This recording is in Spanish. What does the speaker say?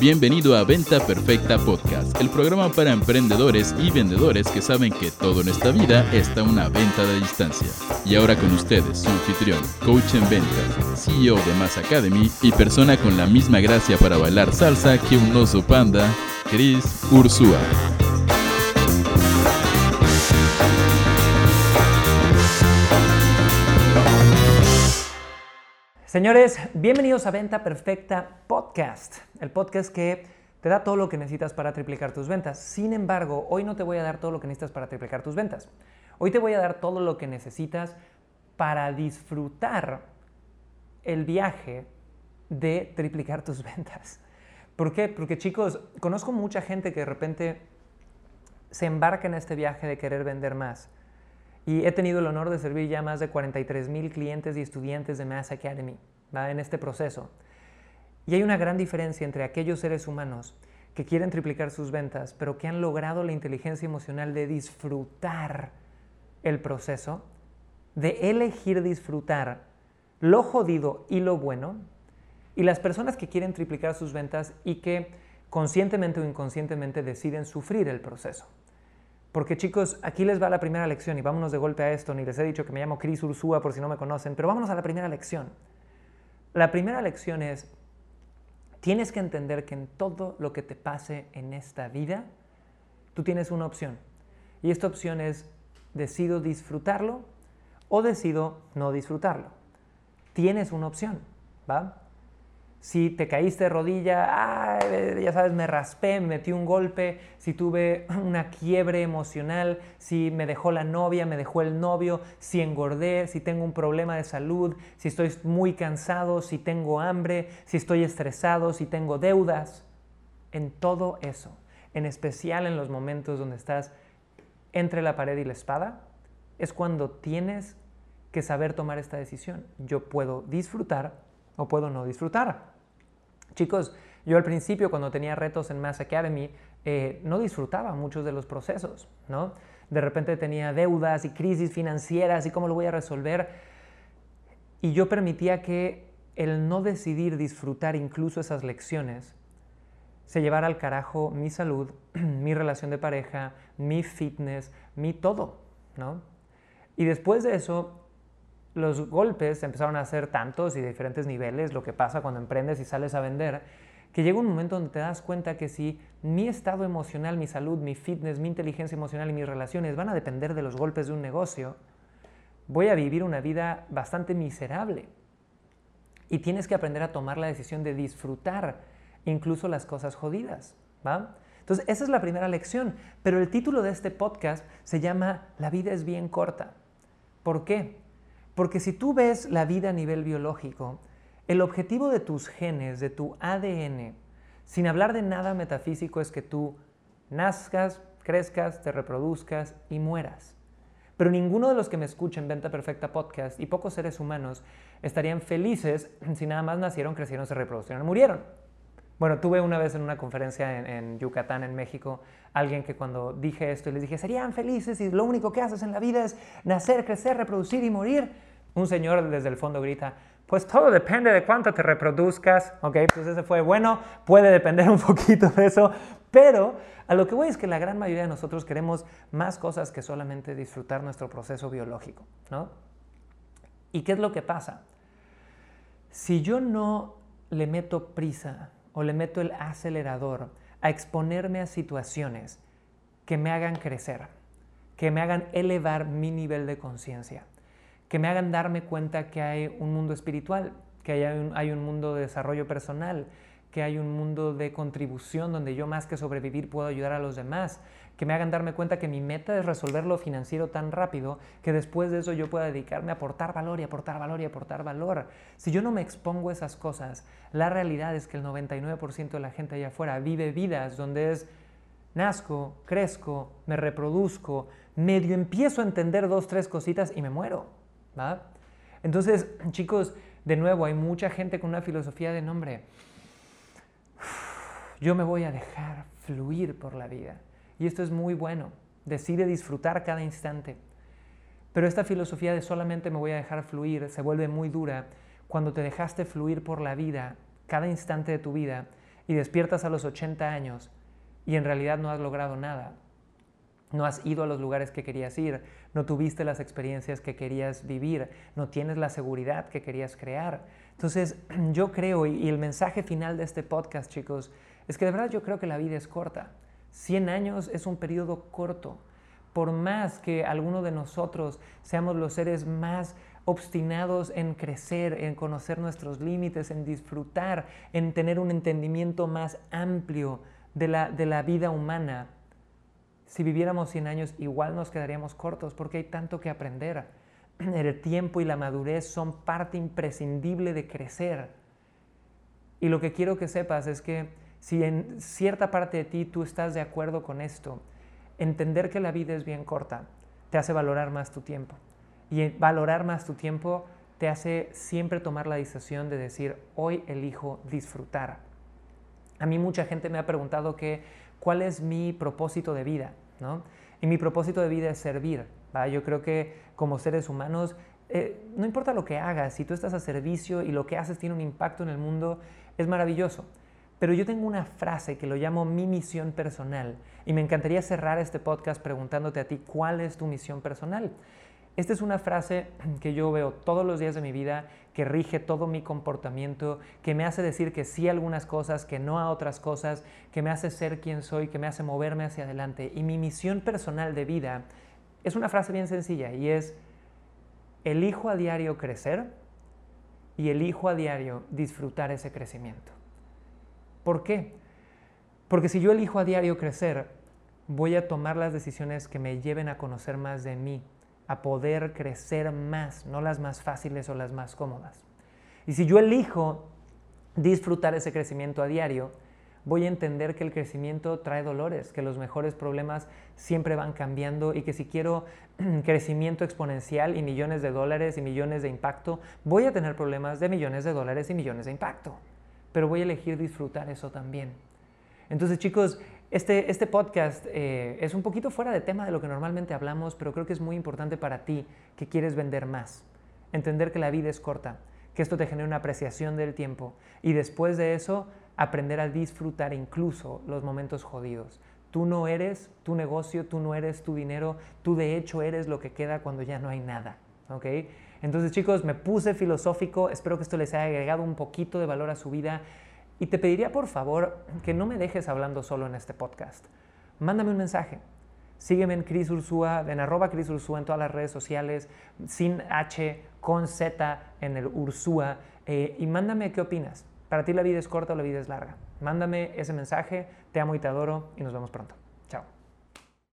Bienvenido a Venta Perfecta Podcast, el programa para emprendedores y vendedores que saben que todo en esta vida está una venta de distancia. Y ahora con ustedes, su anfitrión, coach en ventas, CEO de Mass Academy y persona con la misma gracia para bailar salsa que un oso panda, Chris Ursúa. Señores, bienvenidos a Venta Perfecta Podcast, el podcast que te da todo lo que necesitas para triplicar tus ventas. Sin embargo, hoy no te voy a dar todo lo que necesitas para triplicar tus ventas. Hoy te voy a dar todo lo que necesitas para disfrutar el viaje de triplicar tus ventas. ¿Por qué? Porque chicos, conozco mucha gente que de repente se embarca en este viaje de querer vender más y he tenido el honor de servir ya más de 43 mil clientes y estudiantes de Mass Academy en este proceso. Y hay una gran diferencia entre aquellos seres humanos que quieren triplicar sus ventas, pero que han logrado la inteligencia emocional de disfrutar el proceso, de elegir disfrutar lo jodido y lo bueno, y las personas que quieren triplicar sus ventas y que conscientemente o inconscientemente deciden sufrir el proceso. Porque chicos, aquí les va la primera lección y vámonos de golpe a esto. Ni les he dicho que me llamo Chris Ursúa por si no me conocen, pero vámonos a la primera lección. La primera lección es, tienes que entender que en todo lo que te pase en esta vida, tú tienes una opción. Y esta opción es, decido disfrutarlo o decido no disfrutarlo. Tienes una opción, ¿va? Si te caíste de rodilla, ya sabes, me raspé, me metí un golpe, si tuve una quiebre emocional, si me dejó la novia, me dejó el novio, si engordé, si tengo un problema de salud, si estoy muy cansado, si tengo hambre, si estoy estresado, si tengo deudas, en todo eso, en especial en los momentos donde estás entre la pared y la espada, es cuando tienes que saber tomar esta decisión. Yo puedo disfrutar o puedo no disfrutar. Chicos, yo al principio cuando tenía retos en Mass Academy eh, no disfrutaba muchos de los procesos, ¿no? De repente tenía deudas y crisis financieras y cómo lo voy a resolver. Y yo permitía que el no decidir disfrutar incluso esas lecciones se llevara al carajo mi salud, mi relación de pareja, mi fitness, mi todo, ¿no? Y después de eso los golpes empezaron a ser tantos y de diferentes niveles, lo que pasa cuando emprendes y sales a vender, que llega un momento donde te das cuenta que si mi estado emocional, mi salud, mi fitness, mi inteligencia emocional y mis relaciones van a depender de los golpes de un negocio, voy a vivir una vida bastante miserable. Y tienes que aprender a tomar la decisión de disfrutar incluso las cosas jodidas, ¿va? Entonces, esa es la primera lección, pero el título de este podcast se llama La vida es bien corta. ¿Por qué? Porque si tú ves la vida a nivel biológico, el objetivo de tus genes, de tu ADN, sin hablar de nada metafísico, es que tú nazcas, crezcas, te reproduzcas y mueras. Pero ninguno de los que me escuchen Venta Perfecta Podcast y pocos seres humanos estarían felices si nada más nacieron, crecieron, se reproducieron, murieron. Bueno, tuve una vez en una conferencia en, Yucatán, en México, alguien que cuando dije esto y les dije, serían felices y lo único que haces en la vida es nacer, crecer, reproducir y morir. Un señor desde el fondo grita, pues todo depende de cuánto te reproduzcas, ¿ok? Pues ese fue bueno, puede depender un poquito de eso, pero a lo que voy es que la gran mayoría de nosotros queremos más cosas que solamente disfrutar nuestro proceso biológico, ¿no? ¿Y qué es lo que pasa? Si yo no le meto prisa o le meto el acelerador a exponerme a situaciones que me hagan crecer, que me hagan elevar mi nivel de conciencia, que me hagan darme cuenta que hay un mundo espiritual, que hay un, hay un mundo de desarrollo personal, que hay un mundo de contribución donde yo más que sobrevivir puedo ayudar a los demás, que me hagan darme cuenta que mi meta es resolver lo financiero tan rápido que después de eso yo pueda dedicarme a aportar valor y aportar valor y aportar valor. Si yo no me expongo a esas cosas, la realidad es que el 99% de la gente allá afuera vive vidas donde es nazco, crezco, me reproduzco, medio empiezo a entender dos, tres cositas y me muero. Entonces, chicos, de nuevo, hay mucha gente con una filosofía de nombre. Yo me voy a dejar fluir por la vida. Y esto es muy bueno. Decide disfrutar cada instante. Pero esta filosofía de solamente me voy a dejar fluir se vuelve muy dura cuando te dejaste fluir por la vida, cada instante de tu vida, y despiertas a los 80 años y en realidad no has logrado nada. No has ido a los lugares que querías ir, no tuviste las experiencias que querías vivir, no tienes la seguridad que querías crear. Entonces, yo creo, y el mensaje final de este podcast, chicos, es que de verdad yo creo que la vida es corta. 100 años es un periodo corto. Por más que alguno de nosotros seamos los seres más obstinados en crecer, en conocer nuestros límites, en disfrutar, en tener un entendimiento más amplio de la, de la vida humana, si viviéramos 100 años igual nos quedaríamos cortos porque hay tanto que aprender. El tiempo y la madurez son parte imprescindible de crecer. Y lo que quiero que sepas es que si en cierta parte de ti tú estás de acuerdo con esto, entender que la vida es bien corta te hace valorar más tu tiempo. Y valorar más tu tiempo te hace siempre tomar la decisión de decir, hoy elijo disfrutar. A mí mucha gente me ha preguntado que cuál es mi propósito de vida, ¿no? Y mi propósito de vida es servir. Yo creo que como seres humanos, eh, no importa lo que hagas, si tú estás a servicio y lo que haces tiene un impacto en el mundo, es maravilloso. Pero yo tengo una frase que lo llamo mi misión personal y me encantaría cerrar este podcast preguntándote a ti cuál es tu misión personal. Esta es una frase que yo veo todos los días de mi vida, que rige todo mi comportamiento, que me hace decir que sí a algunas cosas, que no a otras cosas, que me hace ser quien soy, que me hace moverme hacia adelante. Y mi misión personal de vida es una frase bien sencilla y es, elijo a diario crecer y elijo a diario disfrutar ese crecimiento. ¿Por qué? Porque si yo elijo a diario crecer, voy a tomar las decisiones que me lleven a conocer más de mí, a poder crecer más, no las más fáciles o las más cómodas. Y si yo elijo disfrutar ese crecimiento a diario, voy a entender que el crecimiento trae dolores, que los mejores problemas siempre van cambiando y que si quiero crecimiento exponencial y millones de dólares y millones de impacto, voy a tener problemas de millones de dólares y millones de impacto. Pero voy a elegir disfrutar eso también. Entonces chicos, este, este podcast eh, es un poquito fuera de tema de lo que normalmente hablamos, pero creo que es muy importante para ti que quieres vender más. Entender que la vida es corta, que esto te genera una apreciación del tiempo y después de eso aprender a disfrutar incluso los momentos jodidos. Tú no eres tu negocio, tú no eres tu dinero, tú de hecho eres lo que queda cuando ya no hay nada. ¿ok? Entonces chicos, me puse filosófico, espero que esto les haya agregado un poquito de valor a su vida. Y te pediría por favor que no me dejes hablando solo en este podcast. Mándame un mensaje. Sígueme en Cris Ursúa, en arroba Cris Ursúa en todas las redes sociales, sin H, con Z en el Ursúa. Eh, y mándame qué opinas. ¿Para ti la vida es corta o la vida es larga? Mándame ese mensaje. Te amo y te adoro y nos vemos pronto.